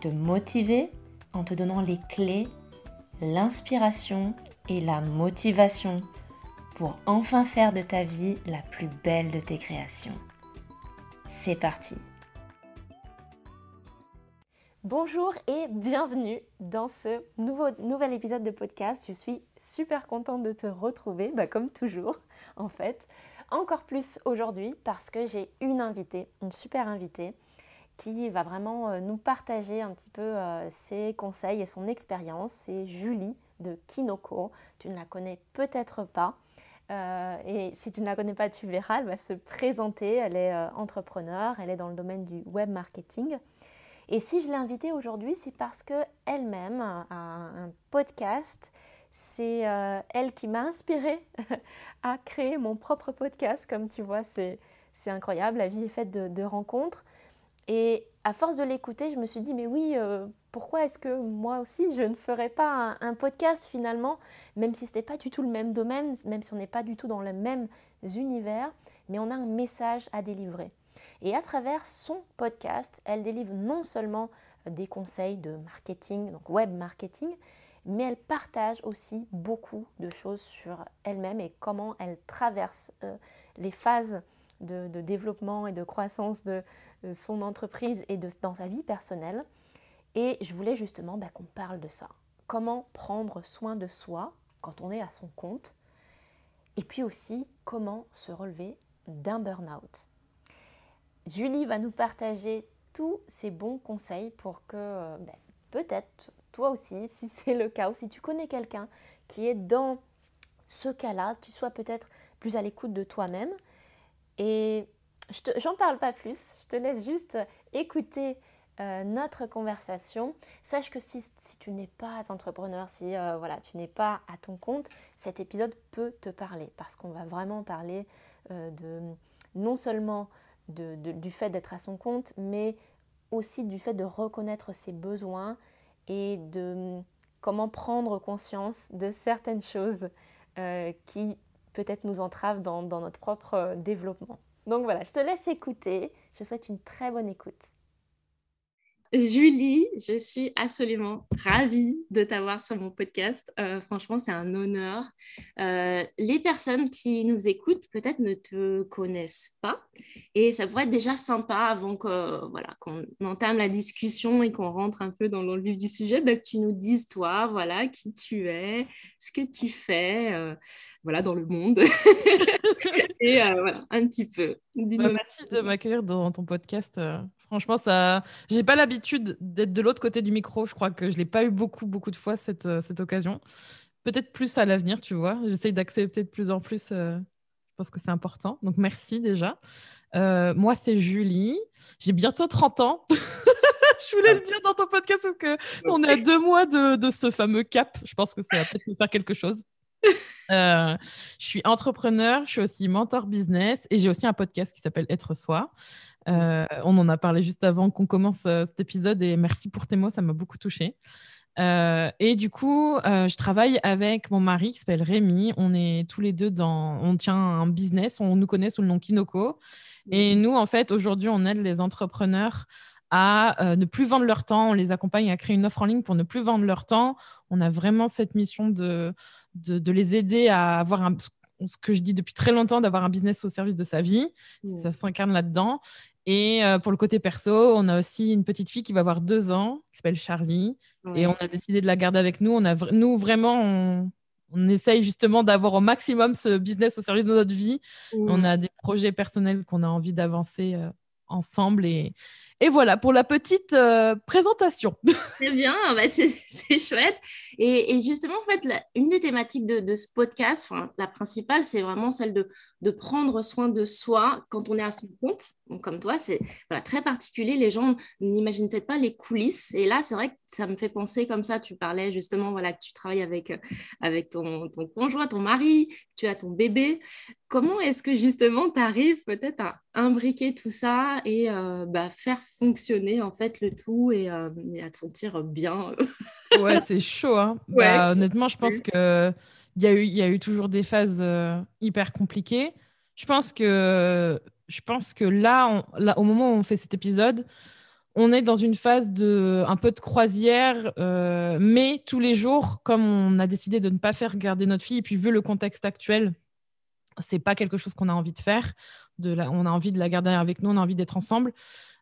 te motiver en te donnant les clés, l'inspiration et la motivation pour enfin faire de ta vie la plus belle de tes créations. C'est parti Bonjour et bienvenue dans ce nouveau, nouvel épisode de podcast. Je suis super contente de te retrouver, bah comme toujours en fait. Encore plus aujourd'hui parce que j'ai une invitée, une super invitée qui va vraiment euh, nous partager un petit peu euh, ses conseils et son expérience. C'est Julie de Kinoko. Tu ne la connais peut-être pas. Euh, et si tu ne la connais pas, tu verras, elle va se présenter. Elle est entrepreneur, elle est dans le domaine du web marketing. Et si je l'ai invitée aujourd'hui, c'est parce qu'elle-même a un podcast. C'est elle qui m'a inspirée à créer mon propre podcast. Comme tu vois, c'est incroyable. La vie est faite de rencontres. Et à force de l'écouter, je me suis dit, mais oui, euh, pourquoi est-ce que moi aussi, je ne ferais pas un, podcast finalement, même si ce n'est pas du tout le même domaine, même si on n'est pas du tout dans le même univers, mais on a un message à délivrer. Et à travers son podcast, elle délivre non seulement des conseils de marketing, donc web marketing, mais elle partage aussi beaucoup de choses sur elle-même et comment elle traverse euh, les phases de, développement et de croissance de, son entreprise et de, dans sa vie personnelle. Et je voulais justement bah, qu'on parle de ça. Comment prendre soin de soi quand on est à son compte. Et puis aussi, comment se relever d'un burn-out. Julie va nous partager tous ces bons conseils pour que bah, peut-être toi aussi, si c'est le cas, ou si tu connais quelqu'un qui est dans ce cas-là, tu sois peut-être plus à l'écoute de toi-même et j'en parle pas plus, je te laisse juste écouter euh, notre conversation. Sache que si, tu n'es pas entrepreneur, si euh, voilà, tu n'es pas à ton compte, cet épisode peut te parler parce qu'on va vraiment parler euh, de non seulement du fait d'être à son compte, mais aussi du fait de reconnaître ses besoins et de comment prendre conscience de certaines choses qui peut-être nous entrave dans, dans notre propre euh, développement. Donc voilà, je te laisse écouter. Je souhaite une très bonne écoute. Julie, je suis absolument ravie de t'avoir sur mon podcast. Euh, franchement, c'est un honneur. Euh, les personnes qui nous écoutent peut-être ne te connaissent pas et ça pourrait être déjà sympa avant que voilà qu'on entame la discussion et qu'on rentre un peu dans le vif du sujet, bah, que tu nous dises toi, voilà, qui tu es, ce que tu fais, euh, voilà, dans le monde et voilà, un petit peu. Bah, merci de m'accueillir dans ton podcast. Franchement, ça, j'ai pas l'habitude d'être de l'autre côté du micro. Je crois que je l'ai pas eu beaucoup, beaucoup de fois cette, euh, cette occasion. Peut-être plus à l'avenir, tu vois. J'essaye d'accepter de plus en plus. Euh, je pense que c'est important. Donc merci déjà. Euh, moi, c'est Julie. J'ai bientôt 30 ans. je voulais le dire dans ton podcast parce que on est à deux mois de, de ce fameux cap. Je pense que ça va peut-être faire quelque chose. je suis entrepreneur, je suis aussi mentor business et j'ai aussi un podcast qui s'appelle Être Soi. Euh, on en a parlé juste avant qu'on commence euh, cet épisode et merci pour tes mots, ça m'a beaucoup touchée. Euh, et du coup, je travaille avec mon mari qui s'appelle Rémi. On est tous les deux dans, on tient un business, on nous connaît sous le nom Kinoko. Et nous, en fait, aujourd'hui, on aide les entrepreneurs à ne plus vendre leur temps. On les accompagne à créer une offre en ligne pour ne plus vendre leur temps. On a vraiment cette mission de, de, les aider à avoir un, ce que je dis depuis très longtemps, d'avoir un business au service de sa vie. Ça s'incarne là-dedans. Et euh, pour le côté perso, on a aussi une petite fille qui va avoir deux ans, qui s'appelle Charlie. Et on a décidé de la garder avec nous. On a, nous, vraiment, on, essaye justement d'avoir au maximum ce business au service de notre vie. On a des projets personnels qu'on a envie d'avancer euh, ensemble. Et, Et voilà pour la petite euh, présentation. Très bien, bah, c'est chouette. Et, justement, en fait, une des thématiques de, ce podcast, la principale, c'est vraiment celle de prendre soin de soi quand on est à son compte. Donc, comme toi, c'est très particulier. Les gens n'imaginent peut-être pas les coulisses. Et là, c'est vrai que ça me fait penser comme ça. Tu parlais justement voilà, que tu travailles avec, avec ton, ton conjoint, ton mari, tu as ton bébé. Comment est-ce que justement tu arrives peut-être à imbriquer tout ça et euh, bah, faire fonctionner en fait le tout et, euh, à te sentir bien Ouais, c'est chaud. Hein. Bah, honnêtement, je pense que il y, a eu, y a eu toujours des phases euh, hyper compliquées. Je pense que, je pense que là, là, au moment où on fait cet épisode, on est dans une phase de un peu de croisière, euh, mais tous les jours, comme on a décidé de ne pas faire garder notre fille, et puis vu le contexte actuel, c'est pas quelque chose qu'on a envie de faire. De la, on a envie de la garder avec nous, on a envie d'être ensemble.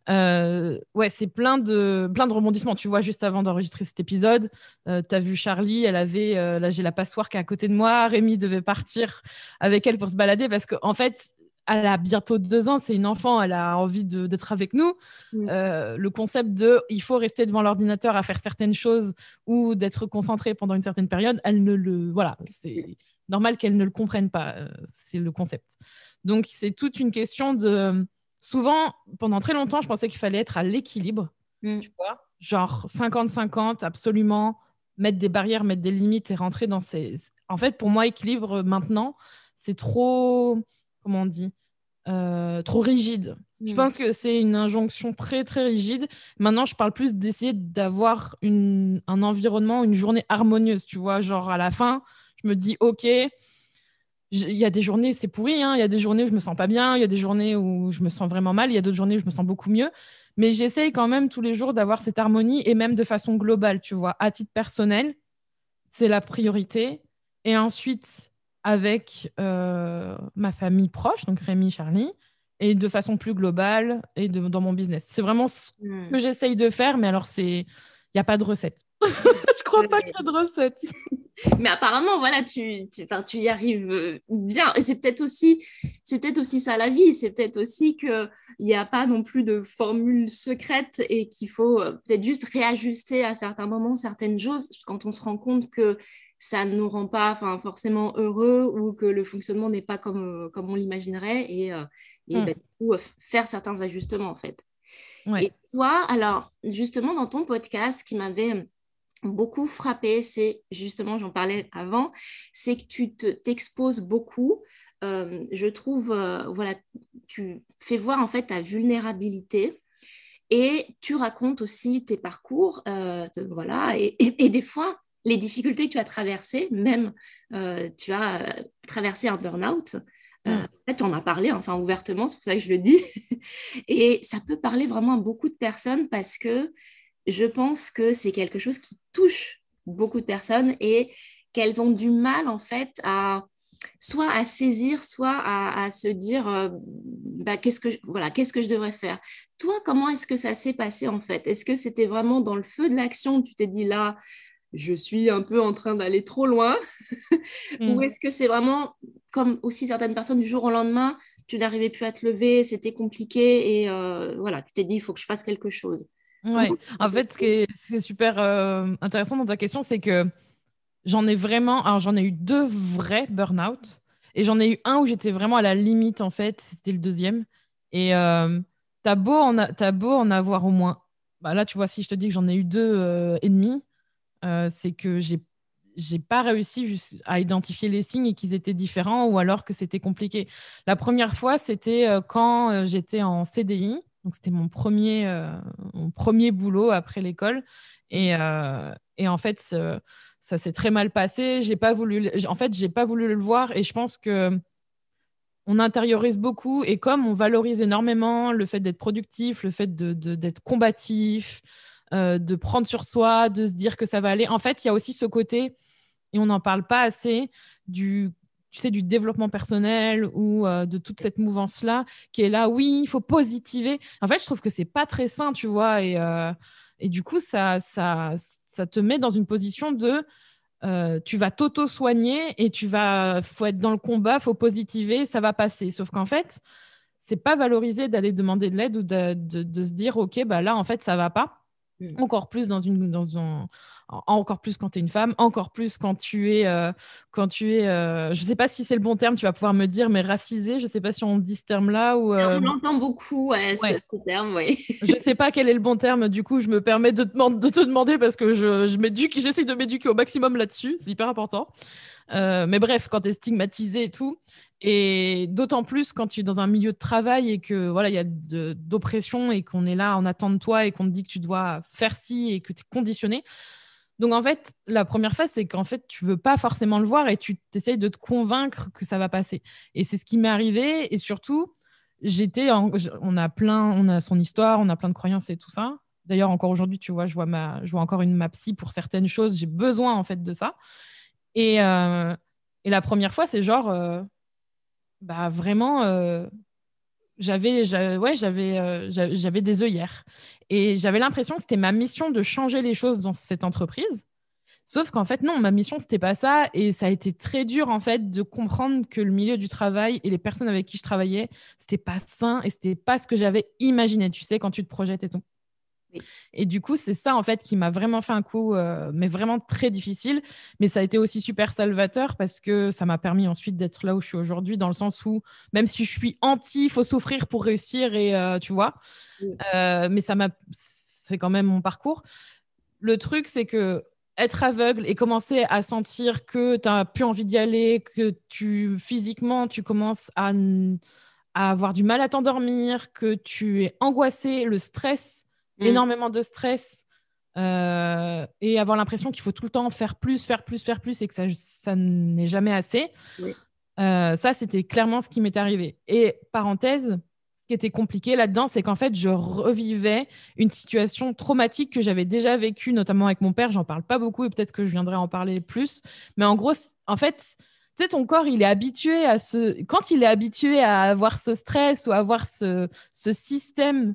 Euh, ouais, c'est plein de, plein de rebondissements. Tu vois, juste avant d'enregistrer cet épisode, euh, tu as vu Charlie, elle avait, euh, là j'ai la passoire qui est à côté de moi, Rémi devait partir avec elle pour se balader parce qu'en en fait, elle a bientôt deux ans, c'est une enfant, elle a envie d'être avec nous. le concept de il faut rester devant l'ordinateur à faire certaines choses ou d'être concentré pendant une certaine période, elle ne le. Voilà, c'est normal qu'elle ne le comprenne pas. c'est le concept. Donc, c'est toute une question de souvent, pendant très longtemps, je pensais qu'il fallait être à l'équilibre. Mm. Tu vois Genre 50-50, absolument. Mettre des barrières, mettre des limites et rentrer dans ces. En fait, pour moi, équilibre maintenant, c'est trop. Comment on dit euh, Trop rigide. Je mm. pense que c'est une injonction très, très rigide. Maintenant, je parle plus d'essayer d'avoir un environnement, une journée harmonieuse. Tu vois Genre, à la fin, je me dis, OK il y a des journées, c'est pourri, hein. il y a des journées où je me sens pas bien, il y a des journées où je me sens vraiment mal, il y a d'autres journées où je me sens beaucoup mieux. Mais j'essaye quand même tous les jours d'avoir cette harmonie et même de façon globale, tu vois. À titre personnel, c'est la priorité. Et ensuite, avec euh, ma famille proche, donc Rémi, Charlie, et de façon plus globale et de, dans mon business. C'est vraiment ce hmm. que j'essaye de faire, mais alors c'est n'y a pas de recette. je crois pas qu'il y ait de recette. Mais apparemment, voilà, tu, tu, tu y arrives euh, bien. Et c'est peut-être aussi, c'est peut-être aussi ça la vie. C'est peut-être aussi qu'il n'y a pas non plus de formule secrète et qu'il faut euh, peut-être juste réajuster à certains moments certaines choses quand on se rend compte que ça ne nous rend pas forcément heureux ou que le fonctionnement n'est pas comme, euh, comme on l'imaginerait et, et hmm. bah, du coup, faire certains ajustements en fait. Et toi, alors justement dans ton podcast, qui m'avait beaucoup frappé, c'est justement, j'en parlais avant, c'est que tu t'exposes beaucoup. Euh, je trouve, euh, voilà, tu fais voir en fait ta vulnérabilité et tu racontes aussi tes parcours, euh, voilà, et, et, des fois les difficultés que tu as traversées, même tu as traversé un burn-out. Mm. en fait, on a parlé, enfin ouvertement, c'est pour ça que je le dis. et ça peut parler vraiment à beaucoup de personnes parce que je pense que c'est quelque chose qui touche beaucoup de personnes et qu'elles ont du mal en fait à soit à saisir, soit à, se dire euh, bah, qu'est-ce que je, voilà qu'est-ce que je devrais faire? Toi, comment est-ce que ça s'est passé en fait? Est-ce que c'était vraiment dans le feu de l'action? Tu t'es dit là, je suis un peu en train d'aller trop loin, ou mm. est-ce que c'est vraiment comme aussi certaines personnes du jour au lendemain, tu n'arrivais plus à te lever, c'était compliqué et euh, voilà, tu t'es dit il faut que je fasse quelque chose. Ouais. En fait, ce qui est, super euh, intéressant dans ta question, c'est que j'en ai vraiment, alors j'en ai eu deux vrais burn-out et j'en ai eu un où j'étais vraiment à la limite en fait, c'était le deuxième. Et euh, t'as beau, en as beau en avoir au moins, bah là tu vois, si je te dis que j'en ai eu deux euh, et demi, euh, c'est que j'ai j'ai pas réussi à identifier les signes et qu'ils étaient différents ou alors que c'était compliqué. La première fois, c'était quand j'étais en CDI donc, c'était mon premier, euh, mon premier boulot après l'école. Et, euh, et, en fait, ça s'est très mal passé. J'ai pas voulu, en fait, j'ai pas voulu le voir. Et je pense que on intériorise beaucoup. Et comme on valorise énormément le fait d'être productif, le fait d'être de, d'être combatif, euh, de prendre sur soi, de se dire que ça va aller. En fait, il y a aussi ce côté, et on n'en parle pas assez, du tu sais, du développement personnel ou euh, de toute cette mouvance-là qui est là, oui, il faut positiver. En fait, je trouve que c'est pas très sain, tu vois, et, euh, et du coup, ça, ça, ça te met dans une position de tu vas t'auto-soigner et tu vas, faut être dans le combat, faut positiver, ça va passer. Sauf qu'en fait, c'est pas valorisé d'aller demander de l'aide ou de, de, se dire, OK, bah là, en fait, ça va pas. Mm. Encore plus dans une, dans un, encore plus quand tu es une femme, encore plus quand tu es, euh, quand tu es euh, je sais pas si c'est le bon terme, tu vas pouvoir me dire, mais racisé, je sais pas si on dit ce terme-là. ou. On l'entend beaucoup, ce, terme, oui. je sais pas quel est le bon terme, du coup, je me permets de, de te demander parce que je, je j'essaie de m'éduquer au maximum là-dessus, c'est hyper important. Euh, mais bref, quand tu es stigmatisé et tout, et d'autant plus quand tu es dans un milieu de travail et que voilà, il y a d'oppression et qu'on est là en attente de toi et qu'on te dit que tu dois faire ci et que tu es conditionné. Donc en fait, la première phase, c'est qu'en fait, tu veux pas forcément le voir et tu essayes de te convaincre que ça va passer. Et c'est ce qui m'est arrivé. Et surtout, j'étais, on a plein, on a son histoire, on a plein de croyances et tout ça. D'ailleurs, encore aujourd'hui, tu vois, je vois ma, je vois encore une ma psy pour certaines choses. J'ai besoin en fait de ça. Et, euh, et la première fois, c'est genre, euh, bah vraiment, euh, j'avais, ouais, j'avais, j'avais des œillères. Et j'avais l'impression que c'était ma mission de changer les choses dans cette entreprise. Sauf qu'en fait, non, ma mission, c'était pas ça. Et ça a été très dur, en fait, de comprendre que le milieu du travail et les personnes avec qui je travaillais, c'était pas sain et c'était pas ce que j'avais imaginé, tu sais, quand tu te projettes et tout. Et du coup, c'est ça en fait qui m'a vraiment fait un coup, euh, mais vraiment très difficile. Mais ça a été aussi super salvateur parce que ça m'a permis ensuite d'être là où je suis aujourd'hui, dans le sens où même si je suis anti, il faut souffrir pour réussir et euh, tu vois. Euh, mais ça m'a, c'est quand même mon parcours. Le truc, c'est que être aveugle et commencer à sentir que tu n'as plus envie d'y aller, que tu physiquement tu commences à, à avoir du mal à t'endormir, que tu es angoissé, le stress Mm. énormément de stress euh, et avoir l'impression qu'il faut tout le temps faire plus, faire plus, faire plus et que ça, ça n'est jamais assez. Euh, ça, c'était clairement ce qui m'est arrivé. Et parenthèse, ce qui était compliqué là-dedans, c'est qu'en fait, je revivais une situation traumatique que j'avais déjà vécue, notamment avec mon père. J'en parle pas beaucoup et peut-être que je viendrai en parler plus. Mais en gros, en fait, tu sais, ton corps, il est habitué à ce. Quand il est habitué à avoir ce stress ou à avoir ce, ce système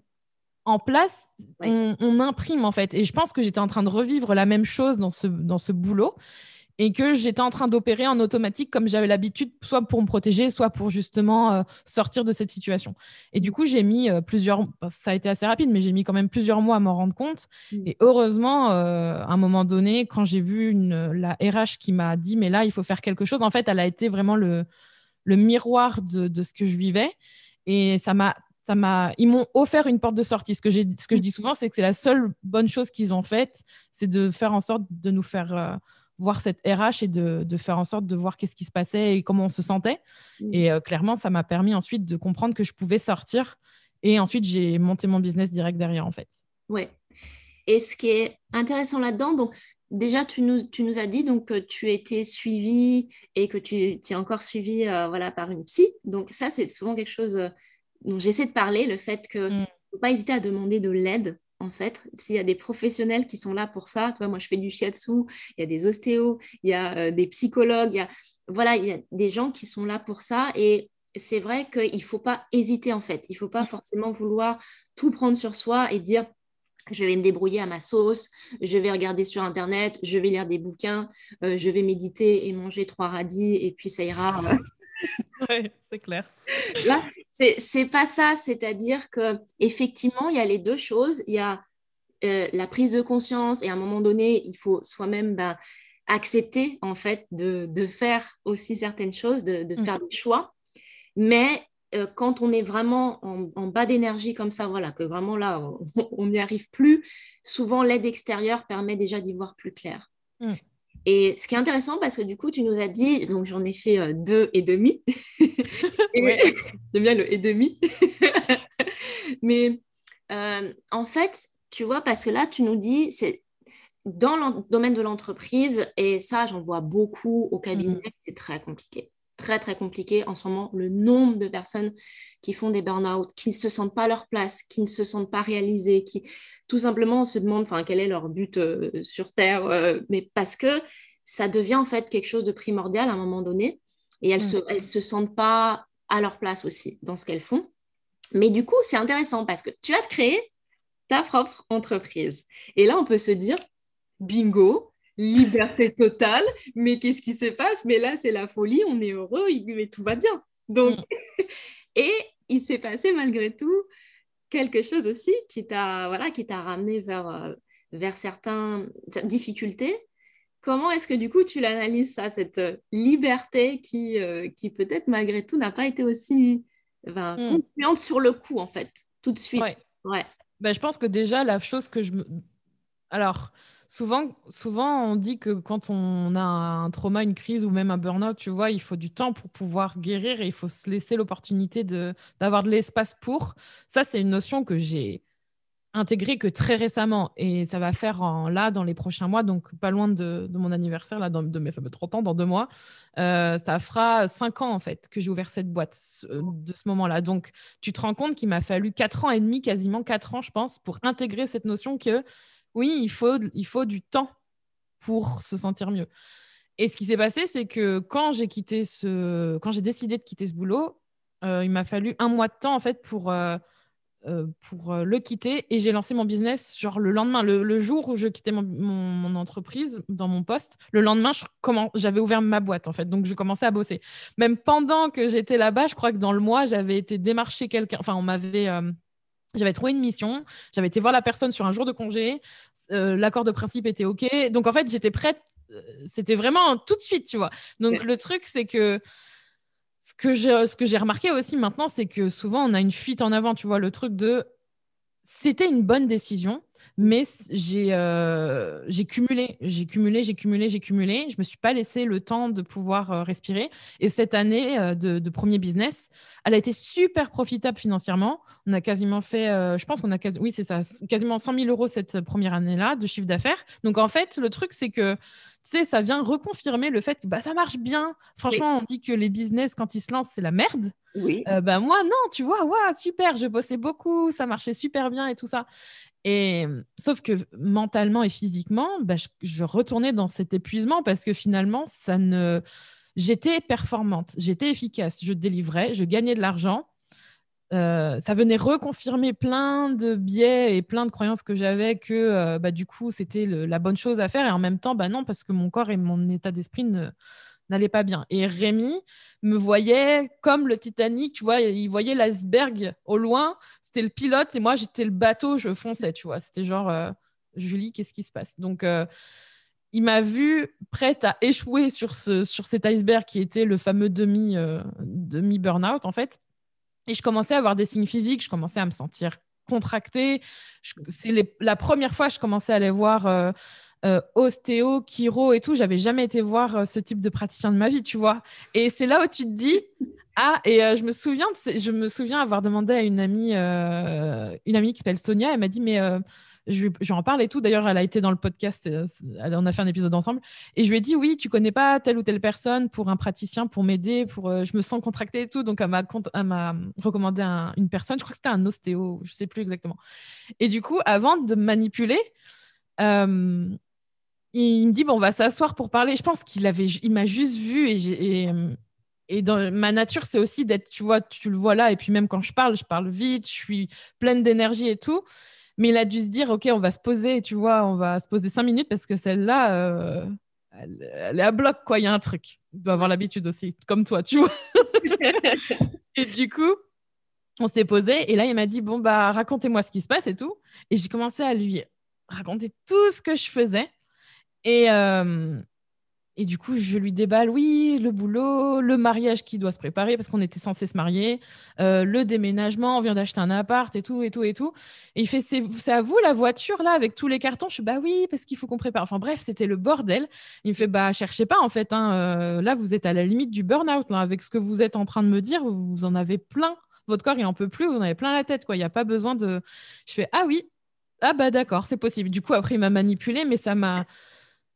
en place, on, imprime en fait. Et je pense que j'étais en train de revivre la même chose dans ce, dans ce boulot et que j'étais en train d'opérer en automatique comme j'avais l'habitude, soit pour me protéger, soit pour justement euh, sortir de cette situation. Et du coup, j'ai mis euh, plusieurs, ça a été assez rapide, mais j'ai mis quand même plusieurs mois à m'en rendre compte. Mm. Et heureusement, euh, à un moment donné, quand j'ai vu une, la RH qui m'a dit, mais là, il faut faire quelque chose, en fait, elle a été vraiment le, le miroir de, de ce que je vivais. Et ça m'a ça m'a, ils m'ont offert une porte de sortie. Ce que, j'ai, ce que je dis souvent, c'est que c'est la seule bonne chose qu'ils ont faite, c'est de faire en sorte de nous faire euh, voir cette RH et de, de, faire en sorte de voir qu'est-ce qui se passait et comment on se sentait. Mm. Et euh, clairement, ça m'a permis ensuite de comprendre que je pouvais sortir. Et ensuite, j'ai monté mon business direct derrière, en fait. Ouais. Et ce qui est intéressant là-dedans, donc déjà, tu nous, tu nous as dit donc, que tu étais suivi et que tu, tu es encore suivi euh, voilà, par une psy. Donc, ça, c'est souvent quelque chose donc j'essaie de parler le fait que ne mm. faut pas hésiter à demander de l'aide en fait. S'il y a des professionnels qui sont là pour ça, moi je fais du shiatsu, il y a des ostéos, il y a euh, des psychologues, il y a voilà, il y a des gens qui sont là pour ça et c'est vrai qu'il ne faut pas hésiter en fait. Il ne faut pas mm. forcément vouloir tout prendre sur soi et dire je vais me débrouiller à ma sauce, je vais regarder sur Internet, je vais lire des bouquins, euh, je vais méditer et manger trois radis et puis ça ira. oui, c'est clair. Là, c'est pas ça, c'est-à-dire que effectivement, il y a les deux choses. Il y a euh, la prise de conscience et à un moment donné, il faut soi-même ben, accepter en fait de, de, faire aussi certaines choses, de, de faire mm. des choix. Mais euh, quand on est vraiment en, bas d'énergie comme ça, voilà, que vraiment là, on n'y arrive plus, souvent l'aide extérieure permet déjà d'y voir plus clair. Mm. Et ce qui est intéressant, parce que du coup, tu nous as dit, donc j'en ai fait euh, deux et demi. J'aime bien le et demi. Mais euh, en fait, tu vois, parce que là, tu nous dis, c'est dans le domaine de l'entreprise, et ça, j'en vois beaucoup au cabinet, mm-hmm. c'est très compliqué. Très, très compliqué en ce moment. Le nombre de personnes qui font des burn-out, qui ne se sentent pas à leur place, qui ne se sentent pas réalisées, qui tout simplement se demandent quel est leur but euh, sur Terre, euh, mais parce que ça devient en fait quelque chose de primordial à un moment donné, et elles ne mm. se, sentent pas à leur place aussi dans ce qu'elles font. Mais du coup, c'est intéressant parce que tu as créé ta propre entreprise. Et là, on peut se dire, bingo, liberté totale, mais qu'est-ce qui se passe? Mais là, c'est la folie, on est heureux, mais tout va bien. Donc, mm. Et il s'est passé malgré tout quelque chose aussi qui t'a voilà, qui t'a ramené vers, euh, vers certaines difficultés. Comment est-ce que du coup tu l'analyses ça, cette euh, liberté qui, euh, qui peut-être malgré tout n'a pas été aussi ben, hmm. sur le coup en fait, tout de suite? Ouais. Ben, je pense que déjà la chose que je me... Alors, Souvent, souvent, on dit que quand on a un trauma, une crise ou même un burn-out, tu vois, il faut du temps pour pouvoir guérir et il faut se laisser l'opportunité d'avoir de, l'espace pour. Ça, c'est une notion que j'ai intégrée que très récemment et ça va faire là dans les prochains mois, donc pas loin de, mon anniversaire, là, dans, de mes fameux 30 ans, dans deux mois. Euh, ça fera cinq ans en fait que j'ai ouvert cette boîte de ce moment-là. Donc, tu te rends compte qu'il m'a fallu quatre ans et demi, quasiment quatre ans, je pense, pour intégrer cette notion que oui, il faut, du temps pour se sentir mieux. Et ce qui s'est passé, c'est que quand j'ai quitté ce, quand j'ai décidé de quitter ce boulot, euh, il m'a fallu un mois de temps en fait pour euh, euh, le quitter et j'ai lancé mon business genre le lendemain, le, jour où je quittais mon, entreprise dans mon poste, le lendemain, j'avais ouvert ma boîte en fait, donc je commençais à bosser. Même pendant que j'étais là-bas, je crois que dans le mois, j'avais été démarcher quelqu'un, enfin on m'avait j'avais trouvé une mission, j'avais été voir la personne sur un jour de congé, euh, l'accord de principe était OK. Donc en fait, j'étais prête, euh, c'était vraiment tout de suite, tu vois. Donc le truc, c'est que ce que j'ai remarqué aussi maintenant, c'est que souvent on a une fuite en avant, tu vois, le truc de c'était une bonne décision, mais euh, j'ai cumulé, j'ai cumulé, j'ai cumulé, j'ai cumulé. Je me suis pas laissé le temps de pouvoir euh, respirer. Et cette année euh, de, premier business, elle a été super profitable financièrement. On a quasiment fait, je pense qu'on a quasi, oui c'est ça, quasiment 100 000 euros cette première année-là de chiffre d'affaires. Donc en fait, le truc c'est que tu sais, ça vient reconfirmer le fait que bah, ça marche bien. Franchement, on dit que les business, quand ils se lancent, c'est la merde. Oui. bah, moi, non, tu vois, ouais, super, je bossais beaucoup, ça marchait super bien et tout ça. Et sauf que mentalement et physiquement, bah, je, retournais dans cet épuisement parce que finalement, ça ne, j'étais performante, j'étais efficace, je délivrais, je gagnais de l'argent. Euh, ça venait reconfirmer plein de biais et plein de croyances que j'avais que euh, bah, du coup c'était la bonne chose à faire et en même temps bah non parce que mon corps et mon état d'esprit ne, n'allait pas bien. Et Rémi me voyait comme le Titanic, tu vois, il voyait l'iceberg au loin, c'était le pilote et moi j'étais le bateau, je fonçais, tu vois. C'était genre, euh, Julie, qu'est-ce qui se passe? Donc, euh, il m'a vu prête à échouer sur, ce, sur cet iceberg qui était le fameux demi, euh, demi en fait. Et je commençais à avoir des signes physiques, je commençais à me sentir contractée. C'est la première fois que je commençais à aller voir euh, ostéo, chiro et tout. J'avais jamais été voir euh, ce type de praticien de ma vie, tu vois. Et c'est là où tu te dis, ah, et euh, je me souviens, je me souviens avoir demandé à une amie, une amie qui s'appelle Sonia, elle m'a dit, mais je, je en parle et tout. D'ailleurs, elle a été dans le podcast, on a fait un épisode ensemble. Et je lui ai dit, oui, tu connais pas telle ou telle personne pour un praticien, pour m'aider, pour, je me sens contractée et tout. Donc, elle m'a recommandé une personne, je crois que c'était un ostéo, je sais plus exactement. Et du coup, avant de me manipuler, il me dit bon, on va s'asseoir pour parler. Je pense qu'il avait, il m'a juste vu et, et, et, dans ma nature, c'est aussi d'être, tu vois, tu le vois là. Et puis même quand je parle, je parle vite, je suis pleine d'énergie et tout. Mais il a dû se dire, ok, on va se poser, tu vois, on va se poser cinq minutes parce que celle-là, euh, elle, est à bloc, quoi. Il y a un truc. Il doit avoir l'habitude aussi, comme toi, tu vois. et du coup, on s'est posé et là, il m'a dit, bon, bah, racontez-moi ce qui se passe et tout. Et j'ai commencé à lui raconter tout ce que je faisais. Et, euh, et du coup, je lui déballe, oui, le boulot, le mariage qui doit se préparer parce qu'on était censé se marier, euh, le déménagement, on vient d'acheter un appart et tout, et tout, et tout. Et il fait, c'est à vous la voiture là avec tous les cartons? Je suis, bah oui, parce qu'il faut qu'on prépare. Enfin bref, c'était le bordel. Il me fait, bah cherchez pas en fait. Hein, euh, là, vous êtes à la limite du burn-out. Avec ce que vous êtes en train de me dire, vous en avez plein. Votre corps, il en peut plus, vous en avez plein la tête. quoi. Il n'y a pas besoin de. Je fais, ah oui, ah bah d'accord, c'est possible. Du coup, après, il m'a manipulé, mais ça m'a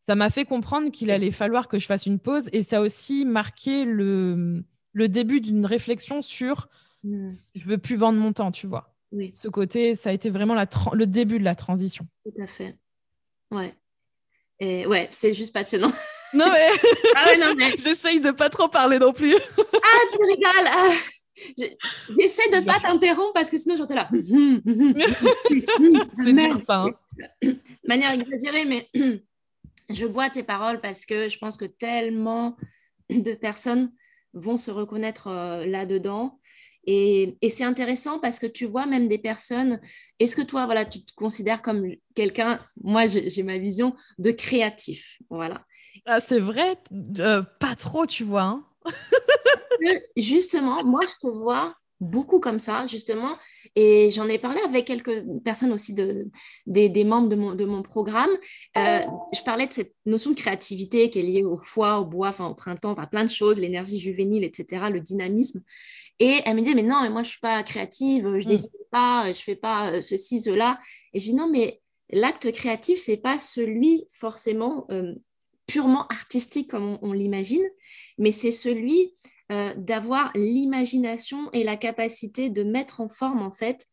ça m'a fait comprendre qu'il allait falloir que je fasse une pause et ça a aussi marqué le, le début d'une réflexion sur hmm. je veux plus vendre mon temps, tu vois. Oui. Ce côté, ça a été vraiment la le début de la transition. Tout à fait. Ouais. Et ouais, c'est juste passionnant. Non mais, ah ouais, non, mais... j'essaye de pas trop parler non plus. ah, tu rigoles. Ah. J'essaie de pas t'interrompre parce que sinon j'entends là. c'est dur ça. Hein. Manière exagérée, mais je bois tes paroles parce que je pense que tellement de personnes vont se reconnaître euh, là-dedans. Et, c'est intéressant parce que tu vois même des personnes, est-ce que toi, voilà, tu te considères comme quelqu'un, moi j'ai ma vision de créatif, voilà. Ah, c'est vrai, euh, pas trop, tu vois. Hein. justement, moi je te vois beaucoup comme ça, justement. Et j'en ai parlé avec quelques personnes aussi, de, des, membres de mon, de mon programme. Euh, je parlais de cette notion de créativité qui est liée au foie, au bois, enfin, au printemps, enfin, plein de choses, l'énergie juvénile, etc., le dynamisme. Et elle me dit, mais non, mais moi, je ne suis pas créative, je ne mm. dessine pas, je ne fais pas euh, ceci, cela. Et je dis, non, mais l'acte créatif, ce n'est pas celui forcément euh, purement artistique comme on l'imagine, mais c'est celui euh, d'avoir l'imagination et la capacité de mettre en forme, en fait,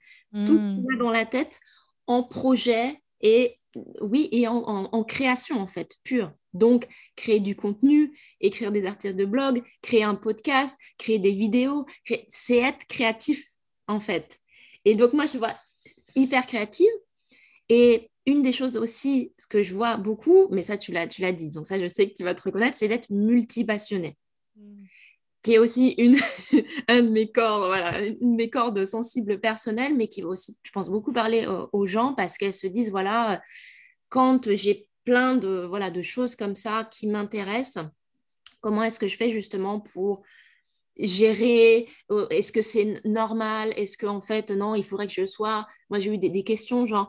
tout ce hmm. dans la tête en projet et, oui, et en, création, en fait, pure. Donc, créer du contenu, écrire des articles de blog, créer un podcast, créer des vidéos, c'est être créatif, en fait. Et donc, moi, je vois hyper créative. Et une des choses aussi, ce que je vois beaucoup, mais ça, tu l'as, tu l'as dit, donc ça, je sais que tu vas te reconnaître, c'est d'être multipassionné. Hmm qui est aussi une, un de mes une de mes cordes sensibles personnelles, mais qui va aussi, je pense, beaucoup parler aux, gens parce qu'elles se disent, voilà, quand j'ai plein de, voilà, de choses comme ça qui m'intéressent, comment est-ce que je fais justement pour gérer euh, Est-ce que c'est normal? Est-ce qu'en fait, non, il faudrait que je sois... Moi, j'ai eu des, des questions genre,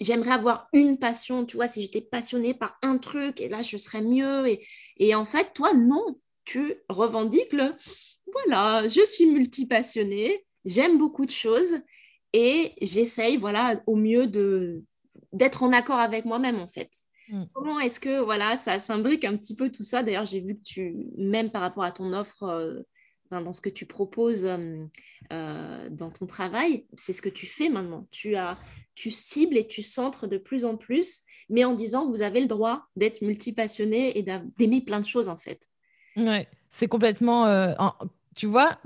j'aimerais avoir une passion, tu vois, si j'étais passionnée par un truc, et là, je serais mieux. Et, et en fait, toi, non, tu revendiques le voilà, je suis multipassionnée, j'aime beaucoup de choses et j'essaye voilà au mieux de d'être en accord avec moi-même en fait. Mm. Comment est-ce que voilà ça s'imbrique un petit peu tout ça? D'ailleurs, j'ai vu que tu même par rapport à ton offre euh, dans ce que tu proposes euh, euh, dans ton travail, c'est ce que tu fais maintenant. Tu as tu cibles et tu centres de plus en plus, mais en disant vous avez le droit d'être multipassionné et d'aimer plein de choses en fait. Ouais, c'est complètement. Euh, tu vois,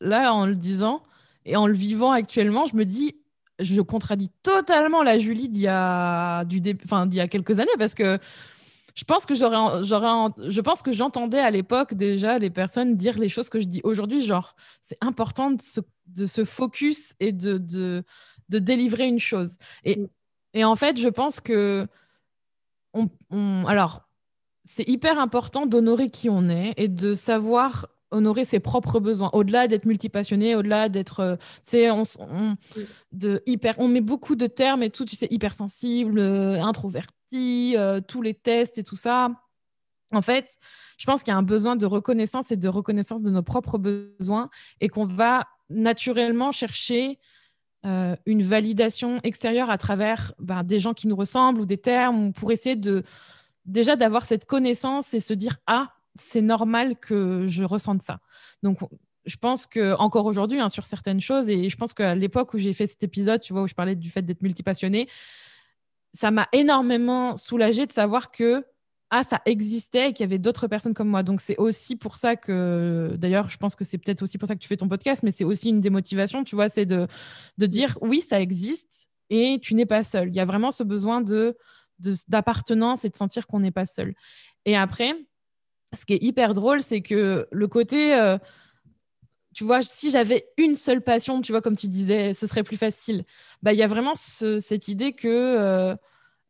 là, en le disant et en le vivant actuellement, je me dis, je contradis totalement la Julie d'il y a, du enfin, d'il y a quelques années parce que je pense que j'aurais, j'aurais, je pense que j'entendais à l'époque déjà les personnes dire les choses que je dis aujourd'hui, genre c'est important de se, de se focus et de, de, de, délivrer une chose. Et, mm. et en fait, je pense que on, on alors c'est hyper important d'honorer qui on est et de savoir honorer ses propres besoins, au-delà d'être multipassionné, au-delà d'être, c'est euh, on, de hyper, on met beaucoup de termes et tout, tu sais, hypersensible, euh, introverti, euh, tous les tests et tout ça. En fait, je pense qu'il y a un besoin de reconnaissance et de reconnaissance de nos propres besoins et qu'on va naturellement chercher une validation extérieure à travers ben, des gens qui nous ressemblent ou des termes pour essayer de déjà d'avoir cette connaissance et se dire ah c'est normal que je ressente ça. Donc je pense que encore aujourd'hui hein, sur certaines choses et je pense qu'à l'époque où j'ai fait cet épisode, tu vois où je parlais du fait d'être multipassionné, ça m'a énormément soulagée de savoir que ah, ça existait et qu'il y avait d'autres personnes comme moi. Donc, c'est aussi pour ça que, d'ailleurs, je pense que c'est peut-être aussi pour ça que tu fais ton podcast, mais c'est aussi une des motivations, tu vois, c'est de, de dire oui, ça existe et tu n'es pas seul. Il y a vraiment ce besoin de d'appartenance et de sentir qu'on n'est pas seul. Et après, ce qui est hyper drôle, c'est que le côté, euh, tu vois, si j'avais une seule passion, tu vois, comme tu disais, ce serait plus facile. Bah, il y a vraiment cette idée que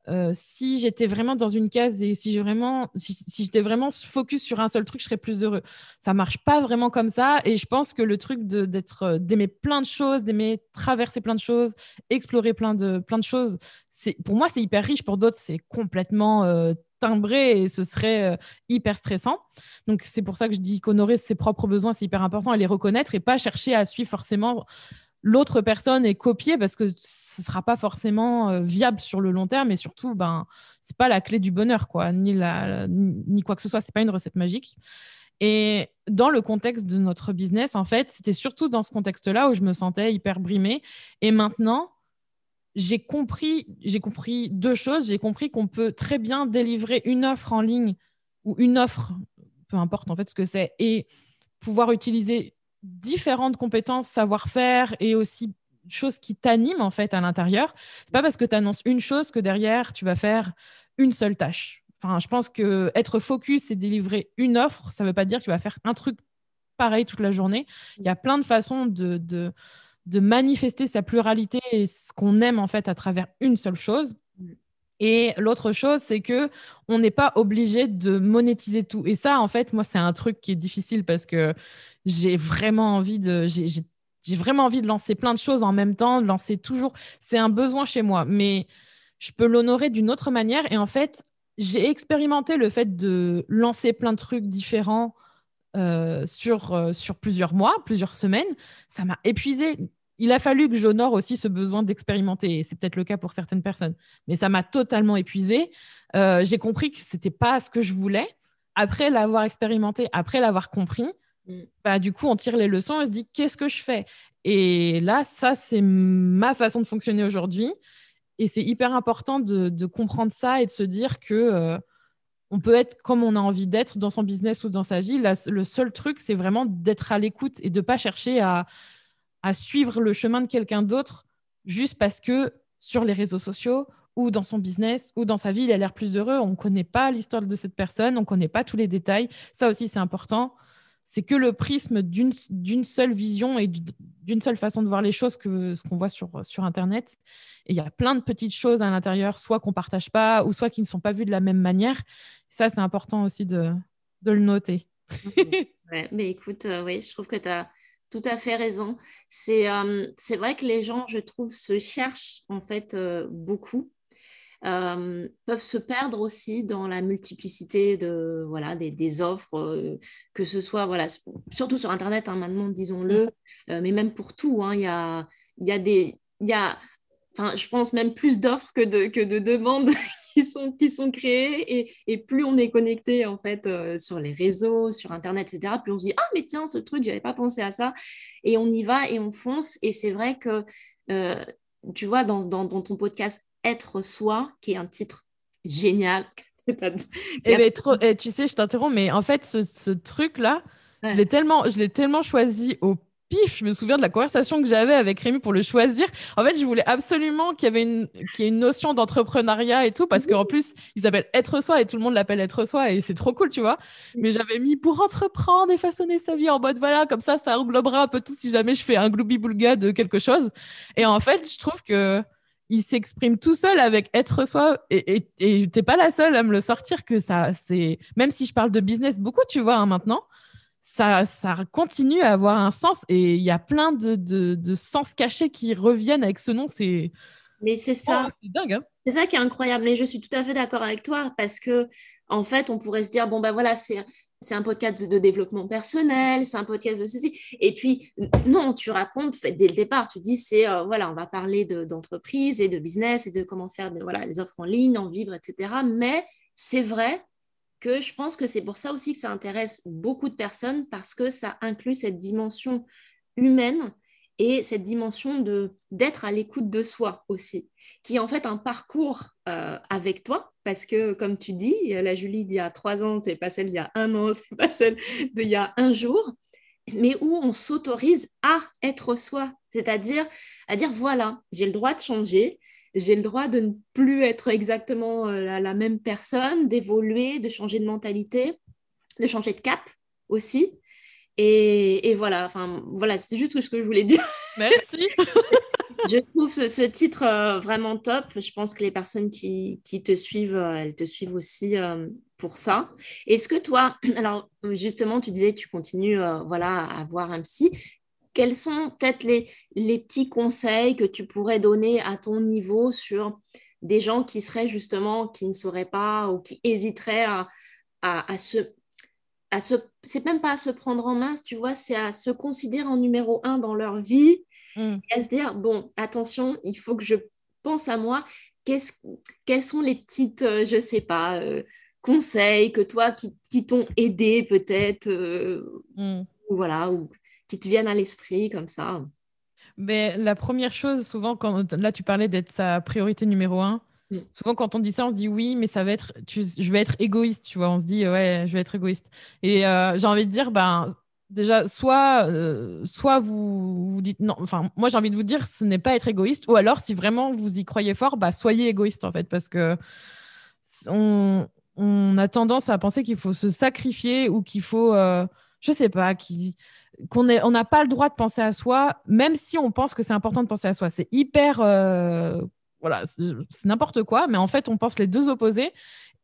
euh, si j'étais vraiment dans une case et si j'étais vraiment focus sur un seul truc, je serais plus heureux. Ça marche pas vraiment comme ça. Et je pense que le truc d'être, euh, d'aimer plein de choses, d'aimer traverser plein de choses, explorer plein de, plein de choses, pour moi, c'est hyper riche. Pour d'autres, c'est complètement euh, timbré et ce serait hyper stressant. Donc, c'est pour ça que je dis qu'honorer ses propres besoins, c'est hyper important et les reconnaître et pas chercher à suivre forcément l'autre personne et copier parce que ce sera pas forcément euh, viable sur le long terme et surtout ben c'est pas la clé du bonheur quoi ni la ni quoi que ce soit. C'est pas une recette magique. Et dans le contexte de notre business en fait c'était surtout dans ce contexte là où je me sentais hyper brimée. Et maintenant j'ai compris j'ai compris deux choses. J'ai compris qu'on peut très bien délivrer une offre en ligne ou une offre peu importe en fait ce que c'est et pouvoir utiliser différentes compétences, savoir-faire et aussi choses qui t'animent en fait à l'intérieur. C'est pas parce que tu annonces une chose que derrière tu vas faire une seule tâche. Enfin, je pense que être focus et délivrer une offre, ça veut pas dire que tu vas faire un truc pareil toute la journée. Il y a plein de façons de, de, de manifester sa pluralité et ce qu'on aime en fait à travers une seule chose. Et l'autre chose, c'est que on n'est pas obligé de monétiser tout. Et ça, en fait, moi, c'est un truc qui est difficile parce que j'ai vraiment envie de, j'ai vraiment envie de lancer plein de choses en même temps, de lancer toujours. C'est un besoin chez moi, mais je peux l'honorer d'une autre manière. Et en fait, j'ai expérimenté le fait de lancer plein de trucs différents euh, sur, euh, sur plusieurs mois, plusieurs semaines. Ça m'a épuisé il a fallu que j'honore aussi ce besoin d'expérimenter. C'est peut-être le cas pour certaines personnes, mais ça m'a totalement épuisé. Euh, j'ai compris que c'était pas ce que je voulais. Après l'avoir expérimenté, après l'avoir compris, mm. bah, du coup, on tire les leçons et se dit qu'est-ce que je fais? Et là, ça, c'est ma façon de fonctionner aujourd'hui. Et c'est hyper important de, comprendre ça et de se dire que euh, on peut être comme on a envie d'être dans son business ou dans sa vie. le seul truc, c'est vraiment d'être à l'écoute et de pas chercher à à suivre le chemin de quelqu'un d'autre juste parce que sur les réseaux sociaux ou dans son business ou dans sa vie, il a l'air plus heureux. On ne connaît pas l'histoire de cette personne, on ne connaît pas tous les détails. Ça aussi, c'est important. C'est que le prisme d'une seule vision et d'une seule façon de voir les choses que ce qu'on voit sur, sur Internet. Et il y a plein de petites choses à l'intérieur, soit qu'on ne partage pas, ou soit qui ne sont pas vues de la même manière. Ça, c'est important aussi de, de le noter. mais écoute, euh, oui, je trouve que tu as tout à fait raison. C'est euh, c'est vrai que les gens, je trouve, se cherchent en fait euh, beaucoup. Euh, peuvent se perdre aussi dans la multiplicité de voilà des, des offres que ce soit voilà surtout sur internet hein, maintenant disons-le mm. mais même pour tout hein, il y a il y a des il y a je pense même plus d'offres que de que de demandes qui sont, qui sont créés et, et plus on est connecté en fait euh, sur les réseaux, sur Internet, etc., plus on se dit ah mais tiens ce truc j'avais pas pensé à ça et on y va et on fonce et c'est vrai que euh, tu vois dans, dans, ton podcast Être soi qui est un titre génial. et eh ben, trop, et eh, tu sais je t'interromps mais en fait ce, ce truc là je l'ai tellement je l'ai tellement choisi au je me souviens de la conversation que j'avais avec Rémi pour le choisir. En fait, je voulais absolument qu'il y avait une, qu'il y ait une notion d'entrepreneuriat et tout, parce qu'en plus, il s'appelle être soi et tout le monde l'appelle être soi et c'est trop cool, tu vois. Mais j'avais mis pour entreprendre et façonner sa vie en mode voilà, comme ça, ça englobera un peu tout si jamais je fais un gloubi-boulga de quelque chose. Et en fait, je trouve que il s'exprime tout seul avec être soi et, et, t'es pas la seule à me le sortir que ça c'est même si je parle de business beaucoup tu vois hein, maintenant ça, ça continue à avoir un sens et il y a plein de, de, sens cachés qui reviennent avec ce nom. C'est mais c'est ça. Oh, c'est dingue. Hein. c'est ça qui est incroyable. Mais je suis tout à fait d'accord avec toi parce que en fait, on pourrait se dire bon ben voilà, c'est c'est un podcast de, développement personnel, c'est un podcast de ceci. Et puis, non, tu racontes dès le départ, tu dis, c'est, euh, voilà, on va parler d'entreprise et de business et de comment faire de, voilà, les offres en ligne, en vivre, etc. Mais c'est vrai que je pense que c'est pour ça aussi que ça intéresse beaucoup de personnes parce que ça inclut cette dimension humaine et cette dimension de d'être à l'écoute de soi aussi, qui est en fait un parcours euh, avec toi, parce que comme tu dis, la Julie d'il y a trois ans, c'est pas celle d'il y a un an, c'est pas celle d'il y a un jour, mais où on s'autorise à être soi, c'est-à-dire à dire voilà, j'ai le droit de changer, j'ai le droit de ne plus être exactement euh, la, même personne, d'évoluer, de changer de mentalité, de changer de cap aussi. Et, voilà, enfin voilà, c'est juste ce que je voulais dire. Merci. je trouve ce, titre euh, vraiment top. Je pense que les personnes qui, te suivent, euh, elles te suivent aussi pour ça. Est-ce que toi, alors justement, tu disais tu continues voilà, à avoir un psy quels sont peut-être les, petits conseils que tu pourrais donner à ton niveau sur des gens qui seraient justement, qui ne sauraient pas ou qui hésiteraient à, se... À se c'est même pas à se prendre en main, tu vois, c'est à se considérer en numéro un dans leur vie mm. et à se dire, bon, attention, il faut que je pense à moi. Qu'est-ce, quelles sont les petites, euh, je sais pas, euh, conseils que toi qui, t'ont aidé peut-être, euh, mm. voilà, ou qui te viennent à l'esprit comme ça Mais la première chose, souvent, quand là tu parlais d'être sa priorité numéro un, mm. souvent quand on dit ça, on se dit oui, mais ça va être, je vais être égoïste, tu vois. On se dit ouais, je vais être égoïste. Et euh, j'ai envie de dire, ben déjà, soit, euh, soit vous, vous dites non. Enfin, moi j'ai envie de vous dire, ce n'est pas être égoïste, ou alors si vraiment vous y croyez fort, bah soyez égoïste en fait, parce que on, on a tendance à penser qu'il faut se sacrifier ou qu'il faut euh, je sais pas, qui qu'on on n'a pas le droit de penser à soi, même si on pense que c'est important de penser à soi. C'est hyper, euh, voilà, c'est n'importe quoi, mais en fait, on pense les deux opposés.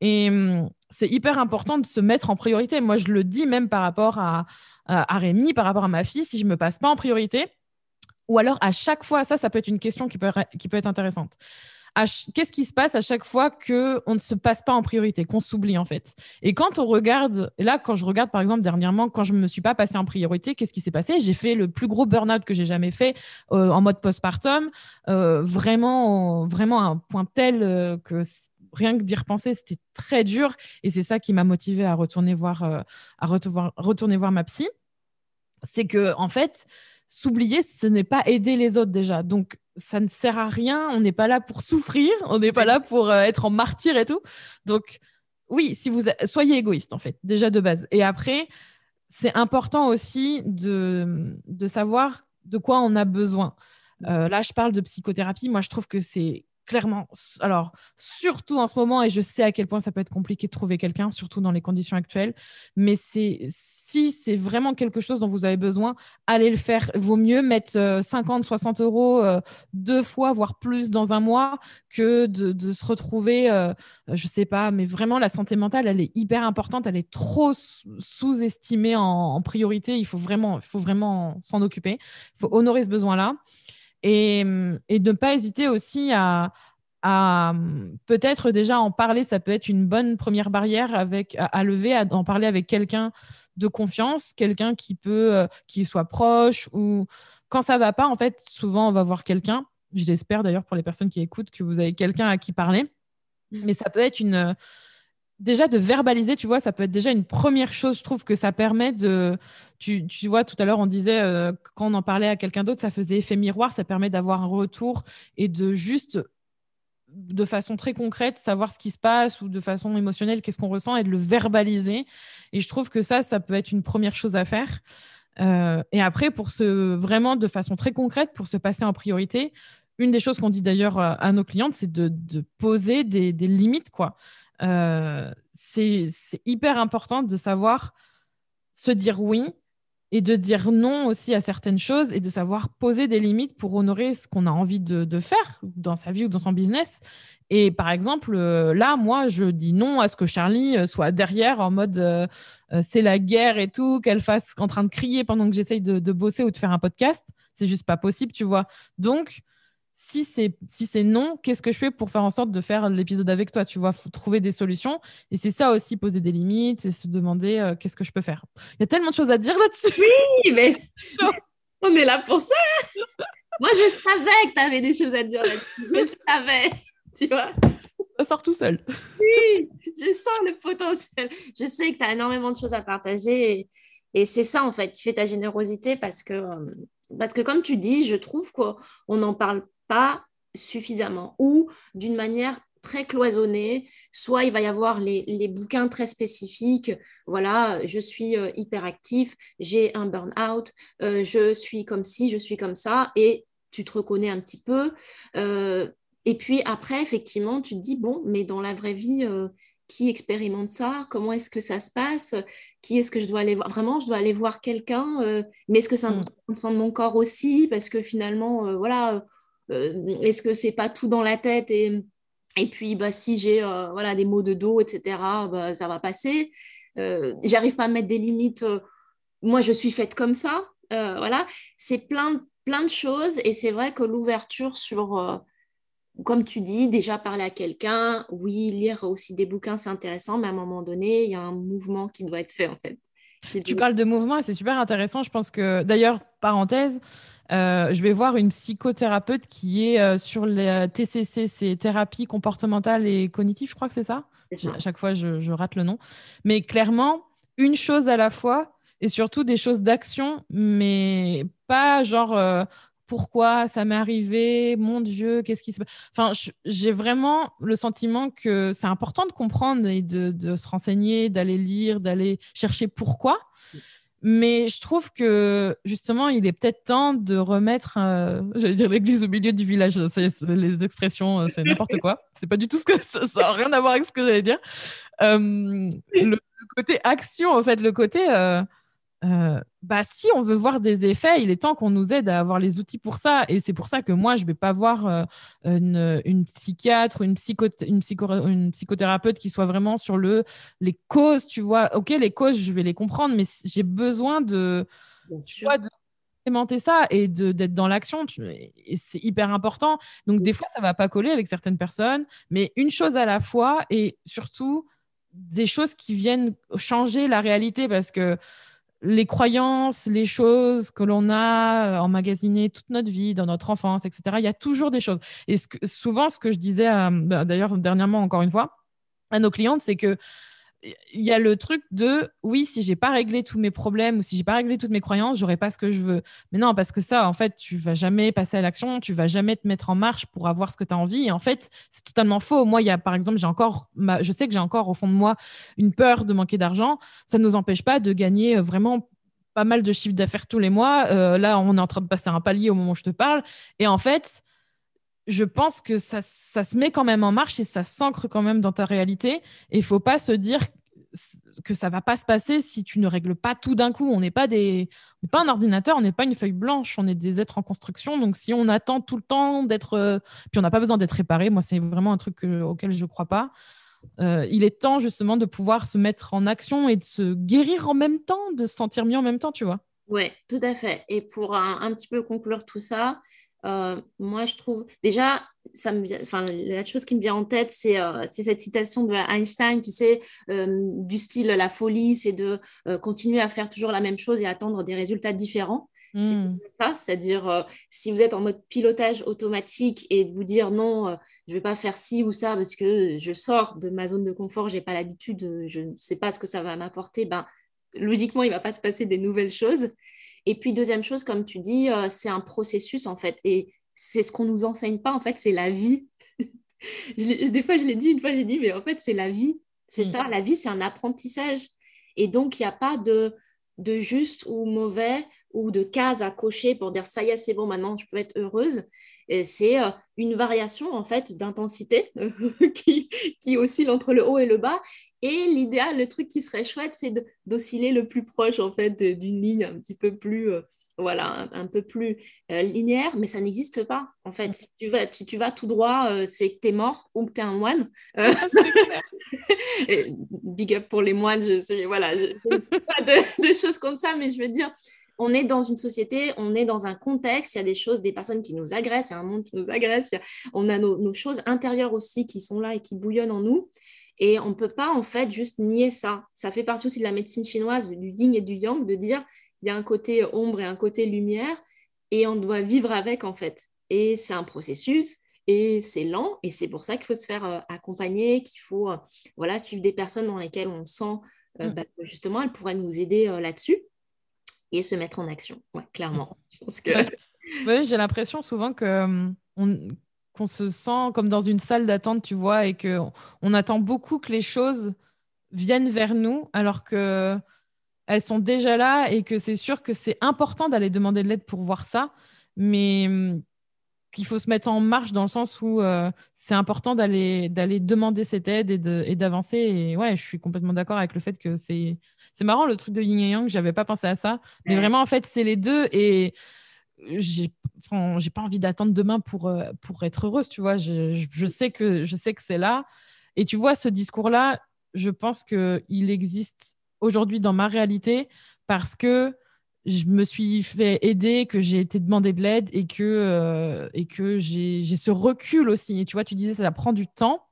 Et hum, c'est hyper important de se mettre en priorité. Moi, je le dis même par rapport à, à, Rémi, par rapport à ma fille, si je me passe pas en priorité, ou alors à chaque fois, ça, ça peut être une question qui peut, qui peut être intéressante qu'est-ce qui se passe à chaque fois que on ne se passe pas en priorité, qu'on s'oublie en fait? Et quand on regarde, là, quand je regarde par exemple dernièrement, quand je me suis pas passée en priorité, qu'est-ce qui s'est passé? J'ai fait le plus gros burn-out que j'ai jamais fait euh, en mode postpartum, euh, vraiment, vraiment à un point tel euh, que rien que d'y repenser, c'était très dur. Et c'est ça qui m'a motivée à retourner voir, à voir ma psy. C'est que en fait, s'oublier, ce n'est pas aider les autres déjà. Donc, ça ne sert à rien. On n'est pas là pour souffrir. On n'est pas là pour euh, être en martyr et tout. Donc, oui, si vous soyez égoïste en fait, déjà de base. Et après, c'est important aussi de, de savoir de quoi on a besoin. Euh, là, je parle de psychothérapie. Moi, je trouve que c'est clairement, alors surtout en ce moment, et je sais à quel point ça peut être compliqué de trouver quelqu'un, surtout dans les conditions actuelles, mais c'est si c'est vraiment quelque chose dont vous avez besoin, allez le faire. Vaut mieux mettre 50, euh, 60 euros euh, deux fois, voire plus dans un mois, que de, se retrouver, euh, je sais pas, mais vraiment la santé mentale, elle est hyper importante, elle est trop sous-estimée en, priorité. Il faut vraiment, faut vraiment s'en occuper. Il faut honorer ce besoin-là. Et, et ne pas hésiter aussi à, à peut-être déjà en parler, ça peut être une bonne première barrière avec, à, lever, à en parler avec quelqu'un de confiance, quelqu'un qui peut, euh, qui soit proche ou quand ça va pas, en fait, souvent on va voir quelqu'un. J'espère d'ailleurs pour les personnes qui écoutent que vous avez quelqu'un à qui parler. Mmh. Mais ça peut être une, déjà de verbaliser, tu vois, ça peut être déjà une première chose. Je trouve que ça permet de. Tu, vois, tout à l'heure, on disait, euh, quand on en parlait à quelqu'un d'autre, ça faisait effet miroir, ça permet d'avoir un retour et de juste, de façon très concrète, savoir ce qui se passe ou de façon émotionnelle, qu'est-ce qu'on ressent et de le verbaliser. Et je trouve que ça, ça peut être une première chose à faire. Euh, et après, pour se vraiment de façon très concrète, pour se passer en priorité, une des choses qu'on dit d'ailleurs à nos clientes, c'est de, de, poser des, des limites, quoi. Euh, c'est hyper important de savoir se dire oui et de dire non aussi à certaines choses et de savoir poser des limites pour honorer ce qu'on a envie de, faire dans sa vie ou dans son business. Et par exemple, euh, là, moi, je dis non à ce que Charlie euh, soit derrière en mode c'est la guerre et tout, qu'elle fasse en train de crier pendant que j'essaye de, de, bosser ou de faire un podcast. C'est juste pas possible, tu vois. Donc, si c'est si c'est non, qu'est-ce que je fais pour faire en sorte de faire l'épisode avec toi Tu vois, faut trouver des solutions. Et c'est ça aussi, poser des limites, et se demander euh, qu'est-ce que je peux faire. Il y a tellement de choses à dire là-dessus. Oui, mais on est là pour ça. Moi, je savais que tu avais des choses à dire là-dessus. Je savais, tu vois. Ça sort tout seul. Oui, je sens le potentiel. Je sais que tu as énormément de choses à partager. Et, c'est ça, en fait. Tu fais ta générosité parce que, euh, parce que comme tu dis, je trouve qu'on n'en parle pas suffisamment ou d'une manière très cloisonnée, soit il va y avoir les, bouquins très spécifiques, voilà, je suis euh, hyperactif, j'ai un burn-out, euh, je suis comme ci, je suis comme ça, et tu te reconnais un petit peu. Euh, et puis après, effectivement, tu te dis, bon, mais dans la vraie vie, qui expérimente ça? Comment est-ce que ça se passe? Qui est-ce que je dois aller voir? Vraiment, je dois aller voir quelqu'un, mais est-ce que ça me mm. de mon corps aussi? Parce que finalement, voilà est-ce que c'est pas tout dans la tête et, et puis bah, si j'ai euh, voilà, des maux de dos, etc., bah, ça va passer. Euh, j'arrive pas à mettre des limites. moi, je suis faite comme ça. voilà, c'est plein, plein de choses et c'est vrai que l'ouverture sur comme tu dis, déjà parler à quelqu'un, oui, lire aussi des bouquins, c'est intéressant, mais à un moment donné, il y a un mouvement qui doit être fait en fait. Tu parles de mouvement et c'est super intéressant. Je pense que, d'ailleurs, parenthèse, euh, je vais voir une psychothérapeute qui est euh, sur les TCC, c'est thérapie comportementale et cognitive, je crois que c'est ça? À chaque fois, je, rate le nom. Mais clairement, une chose à la fois et surtout des choses d'action, mais pas genre euh, pourquoi ça m'est arrivé, mon Dieu, qu'est-ce qui se passe. Enfin, j'ai vraiment le sentiment que c'est important de comprendre et de, de se renseigner, d'aller lire, d'aller chercher pourquoi. Mais je trouve que justement, il est peut-être temps de remettre, euh, j'allais dire l'église au milieu du village. les expressions, euh, c'est n'importe quoi. C'est pas du tout ce que ça n'a rien à voir avec ce que j'allais dire. Euh, le, côté action, en fait, le côté bah, si on veut voir des effets, il est temps qu'on nous aide à avoir les outils pour ça. Et c'est pour ça que moi, je ne vais pas voir euh, une, psychiatre ou une, une, une, psychothérapeute qui soit vraiment sur le, les causes, tu vois. OK, les causes, je vais les comprendre, mais j'ai besoin de, tu vois, ça et d'être dans l'action. Et c'est hyper important. Donc, des fois, ça ne va pas coller avec certaines personnes, mais une chose à la fois et surtout des choses qui viennent changer la réalité parce que les croyances, les choses que l'on a euh, emmagasinées toute notre vie, dans notre enfance, etc. Il y a toujours des choses. Et souvent, ce que je disais, bah, d'ailleurs dernièrement encore une fois, à nos clientes, c'est que il y a le truc de oui, si j'ai pas réglé tous mes problèmes ou si j'ai pas réglé toutes mes croyances, j'aurai pas ce que je veux. Mais non, parce que ça, en fait, tu vas jamais passer à l'action, tu vas jamais te mettre en marche pour avoir ce que tu as envie. Et en fait, c'est totalement faux. Moi, il y a par exemple, j'ai encore, je sais que j'ai encore au fond de moi une peur de manquer d'argent. Ça ne nous empêche pas de gagner euh, vraiment pas mal de chiffres d'affaires tous les mois. Euh, là, on est en train de passer un palier au moment où je te parle. Et en fait, je pense que ça, se met quand même en marche et ça s'ancre quand même dans ta réalité. Et il faut pas se dire que ça va pas se passer si tu ne règles pas tout d'un coup. On n'est pas des, pas un ordinateur, on n'est pas une feuille blanche, on est des êtres en construction. Donc si on attend tout le temps d'être, euh, puis on n'a pas besoin d'être réparé. Moi, c'est vraiment un truc auquel je ne crois pas. Euh, il est temps justement de pouvoir se mettre en action et de se guérir en même temps, de se sentir mieux en même temps, tu vois. Oui, tout à fait. Et pour un petit peu conclure tout ça, euh, moi, je trouve déjà, ça me enfin, la chose qui me vient en tête, c'est euh, cette citation de Einstein, tu sais, euh, du style la folie, c'est de continuer à faire toujours la même chose et attendre des résultats différents. C'est hmm. ça, c'est-à-dire si vous êtes en mode pilotage automatique et de vous dire non, je vais pas faire ci ou ça parce que je sors de ma zone de confort, j'ai pas l'habitude, je ne sais pas ce que ça va m'apporter, ben logiquement il va pas se passer des nouvelles choses. Et puis, deuxième chose, comme tu dis, euh, c'est un processus, en fait. Et c'est ce qu'on ne nous enseigne pas, en fait, c'est la vie. des fois, je l'ai dit, une fois, j'ai dit, mais en fait, c'est la vie. C'est mm. ça, la vie, c'est un apprentissage. Et donc, il n'y a pas de, de juste ou mauvais ou de cases à cocher pour dire ça y est, c'est bon, maintenant je peux être heureuse. C'est euh, une variation en fait d'intensité qui, qui oscille entre le haut et le bas et l'idéal, le truc qui serait chouette, c'est d'osciller le plus proche en fait d'une ligne un petit peu plus, euh, voilà, un, peu plus euh, linéaire, mais ça n'existe pas. En fait, si tu vas, si tu vas tout droit, euh, c'est que tu es mort ou que tu es un moine. big up pour les moines, je suis, voilà, je, pas de, choses comme ça, mais je veux dire, on est dans une société, on est dans un contexte, il y a des choses, des personnes qui nous agressent, il y a un monde qui nous agresse, on a nos, nos, choses intérieures aussi qui sont là et qui bouillonnent en nous. Et on ne peut pas en fait juste nier ça. Ça fait partie aussi de la médecine chinoise, du yin et du yang, de dire il y a un côté ombre et un côté lumière, et on doit vivre avec en fait. Et c'est un processus, et c'est lent, et c'est pour ça qu'il faut se faire euh, accompagner, qu'il faut euh, voilà, suivre des personnes dans lesquelles on sent euh, mm. bah, justement elles pourraient nous aider là-dessus et se mettre en action. Ouais, clairement. que... oui, j'ai l'impression souvent que on, qu'on se sent comme dans une salle d'attente, tu vois, et que on attend beaucoup que les choses viennent vers nous, alors que elles sont déjà là et que c'est sûr que c'est important d'aller demander de l'aide pour voir ça, mais hum, qu'il faut se mettre en marche dans le sens où euh, c'est important d'aller d'aller demander cette aide et d'avancer. Et, ouais, je suis complètement d'accord avec le fait que c'est c'est marrant le truc de yin et yang. J'avais pas pensé à ça, mais vraiment en fait c'est les deux et j'ai j'ai pas envie d'attendre demain pour, euh, pour être heureuse, tu vois. Je, je, sais que, je sais que c'est là. Et tu vois, ce discours-là, je pense qu'il existe aujourd'hui dans ma réalité parce que je me suis fait aider, que j'ai été demander de l'aide et que, euh, que j'ai ce recul aussi. Tu vois, tu disais, ça prend du temps.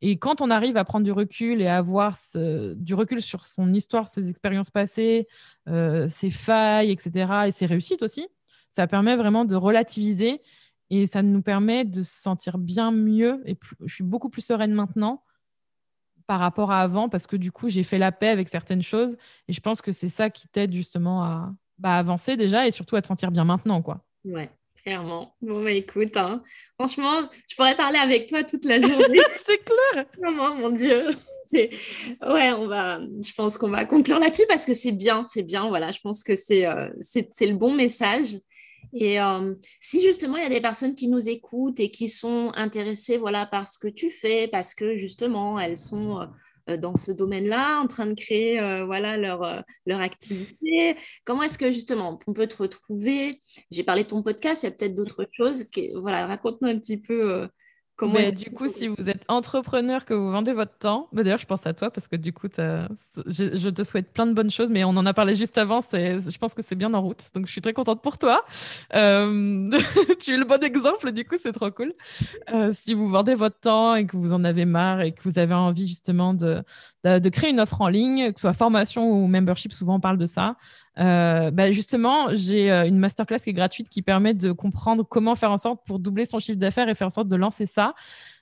Et quand on arrive à prendre du recul et à avoir du recul sur son histoire, ses expériences passées, euh, ses failles, etc., et ses réussites aussi, ça permet vraiment de relativiser et ça nous permet de se sentir bien mieux. Et je suis beaucoup plus sereine maintenant par rapport à avant parce que du coup, j'ai fait la paix avec certaines choses et je pense que c'est ça qui t'aide justement à bah, avancer déjà et surtout à te sentir bien maintenant. quoi. Ouais. Clairement. Bon, bah écoute, hein. franchement, je pourrais parler avec toi toute la journée. c'est clair. Vraiment, mon Dieu. Ouais, on va, je pense qu'on va conclure là-dessus parce que c'est bien, c'est bien. Voilà, je pense que c'est euh, c'est le bon message. Et euh, si justement il y a des personnes qui nous écoutent et qui sont intéressées voilà, par ce que tu fais, parce que justement elles sont euh, dans ce domaine-là, en train de créer voilà, leur, leur activité. Comment est-ce que justement on peut te retrouver? J'ai parlé de ton podcast, il y a peut-être d'autres choses. voilà, raconte-nous un petit peu du coup, si vous êtes entrepreneur, que vous vendez votre temps, bah, d'ailleurs, je pense à toi parce que du coup, je, te souhaite plein de bonnes choses, mais on en a parlé juste avant. Je pense que c'est bien en route, donc je suis très contente pour toi. Euh, tu es le bon exemple, du coup, c'est trop cool. Euh, si vous vendez votre temps et que vous en avez marre et que vous avez envie justement de, de, créer une offre en ligne, que ce soit formation ou membership, souvent on parle de ça. Euh, bah, justement, j'ai euh, une masterclass qui est gratuite qui permet de comprendre comment faire en sorte pour doubler son chiffre d'affaires et faire en sorte de lancer ça.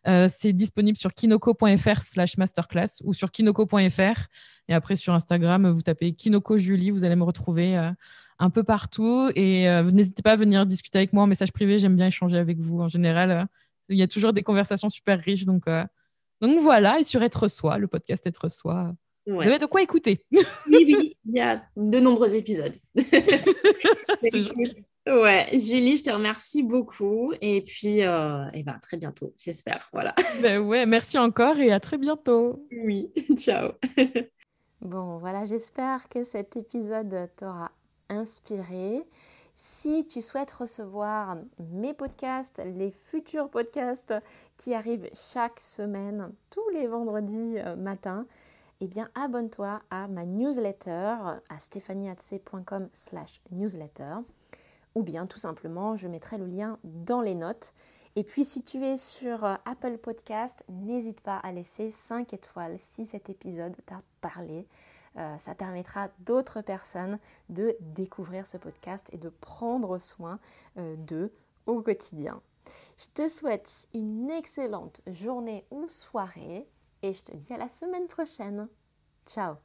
Euh, c'est disponible sur kinoko.fr slash masterclass ou sur kinoko.fr. Et après, sur Instagram, vous tapez Kinoko Julie, vous allez me retrouver un peu partout. Et n'hésitez pas à venir discuter avec moi en message privé. J'aime bien échanger avec vous. En général, il y a toujours des conversations super riches. Donc, donc voilà, et sur Être Soi, le podcast Être Soi, vous avez de quoi écouter. oui, oui, il y a de nombreux épisodes. Ouais, Julie, je te remercie beaucoup. Et puis, euh, et ben, très bientôt, j'espère. Voilà. Ben ouais, merci encore et à très bientôt. Oui, ciao. bon, voilà, j'espère que cet épisode t'aura inspiré. Si tu souhaites recevoir mes podcasts, les futurs podcasts qui arrivent chaque semaine, tous les vendredis euh, matin, eh bien abonne-toi à ma newsletter à stéphanieatc.com slash newsletter ou bien tout simplement je mettrai le lien dans les notes. Et puis si tu es sur euh, Apple Podcast, n'hésite pas à laisser 5 étoiles si cet épisode t'a parlé. Euh, ça permettra d'autres personnes de découvrir ce podcast et de prendre soin euh, d'eux au quotidien. Je te souhaite une excellente journée ou soirée et je te dis à la semaine prochaine. Ciao